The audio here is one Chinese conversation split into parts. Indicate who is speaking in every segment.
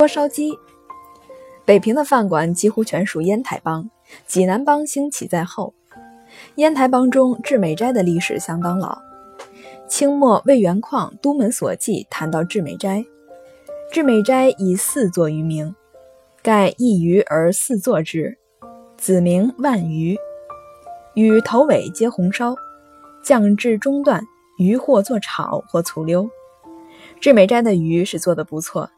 Speaker 1: 锅烧鸡。北平的饭馆几乎全属烟台帮，济南帮兴起在后。烟台帮中，至美斋的历史相当老。清末魏元况《都门所记》谈到至美斋，至美斋以四座于名，盖一鱼而四座之，子名万鱼，鱼头尾皆红烧，酱至中段，鱼或做炒或醋溜。至美斋的鱼是做的不错。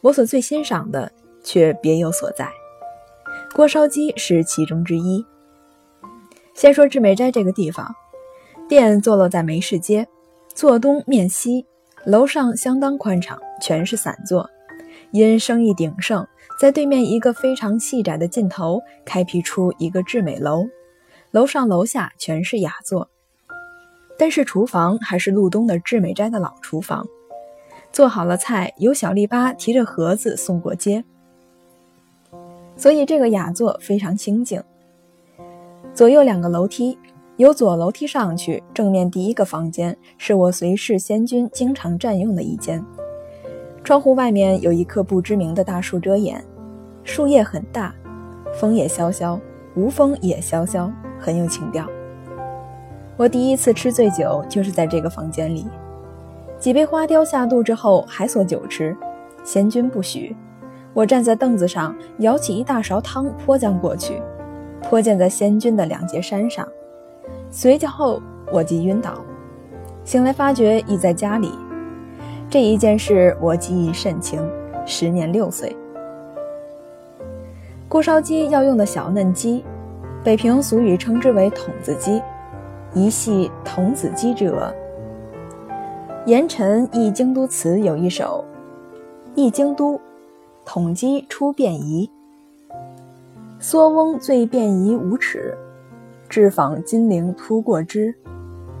Speaker 1: 我所最欣赏的却别有所在，锅烧鸡是其中之一。先说至美斋这个地方，店坐落在梅市街，坐东面西，楼上相当宽敞，全是散座。因生意鼎盛，在对面一个非常细窄的尽头开辟出一个至美楼，楼上楼下全是雅座，但是厨房还是路东的至美斋的老厨房。做好了菜，由小丽巴提着盒子送过街，所以这个雅座非常清静。左右两个楼梯，由左楼梯上去，正面第一个房间是我随侍仙君经常占用的一间。窗户外面有一棵不知名的大树遮掩，树叶很大，风也萧萧，无风也萧萧，很有情调。我第一次吃醉酒就是在这个房间里。几杯花雕下肚之后，还索酒吃，贤君不许。我站在凳子上，舀起一大勺汤泼将过去，泼溅在仙君的两截衫上。随后我即晕倒，醒来发觉已在家里。这一件事我记忆甚清，时年六岁。锅烧鸡要用的小嫩鸡，北平俗语称之为筒子鸡，一系筒子鸡之鹅。严晨《忆京都词》有一首：“忆京都，统鸡出便宜。缩翁最便宜五尺，至访金陵突过之。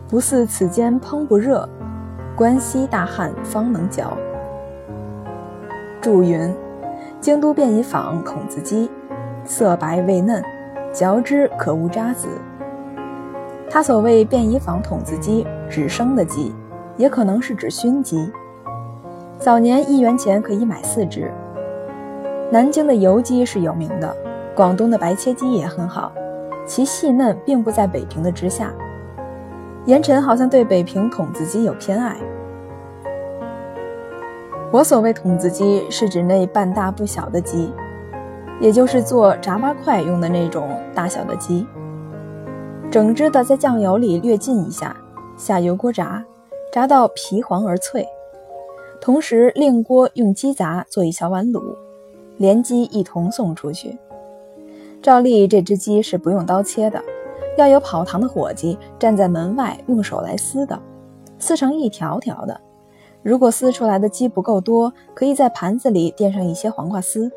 Speaker 1: 不似此间烹不热，关西大汉方能嚼。”注云：京都便宜坊筒子鸡，色白味嫩，嚼之可无渣子。他所谓便宜坊筒子鸡，指生的鸡。也可能是指熏鸡，早年一元钱可以买四只。南京的油鸡是有名的，广东的白切鸡也很好，其细嫩并不在北平的之下。严晨好像对北平筒子鸡有偏爱。我所谓筒子鸡，是指那半大不小的鸡，也就是做炸八块用的那种大小的鸡，整只的在酱油里略浸一下，下油锅炸。炸到皮黄而脆，同时另锅用鸡杂做一小碗卤，连鸡一同送出去。照例这只鸡是不用刀切的，要有跑堂的伙计站在门外用手来撕的，撕成一条条的。如果撕出来的鸡不够多，可以在盘子里垫上一些黄瓜丝，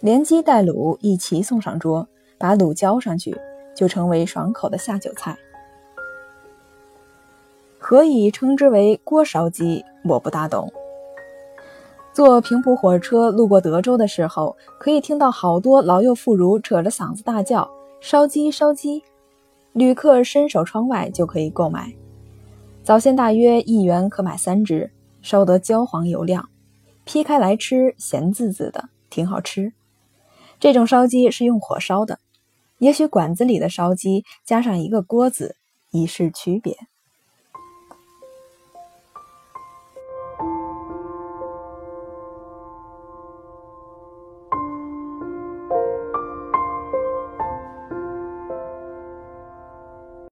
Speaker 1: 连鸡带卤一齐送上桌，把卤浇上去，就成为爽口的下酒菜。何以称之为锅烧鸡？我不大懂。坐平埔火车路过德州的时候，可以听到好多老幼妇孺扯着嗓子大叫“烧鸡，烧鸡”。旅客伸手窗外就可以购买。早先大约一元可买三只，烧得焦黄油亮，劈开来吃，咸滋滋的，挺好吃。这种烧鸡是用火烧的，也许馆子里的烧鸡加上一个锅子，已是区别。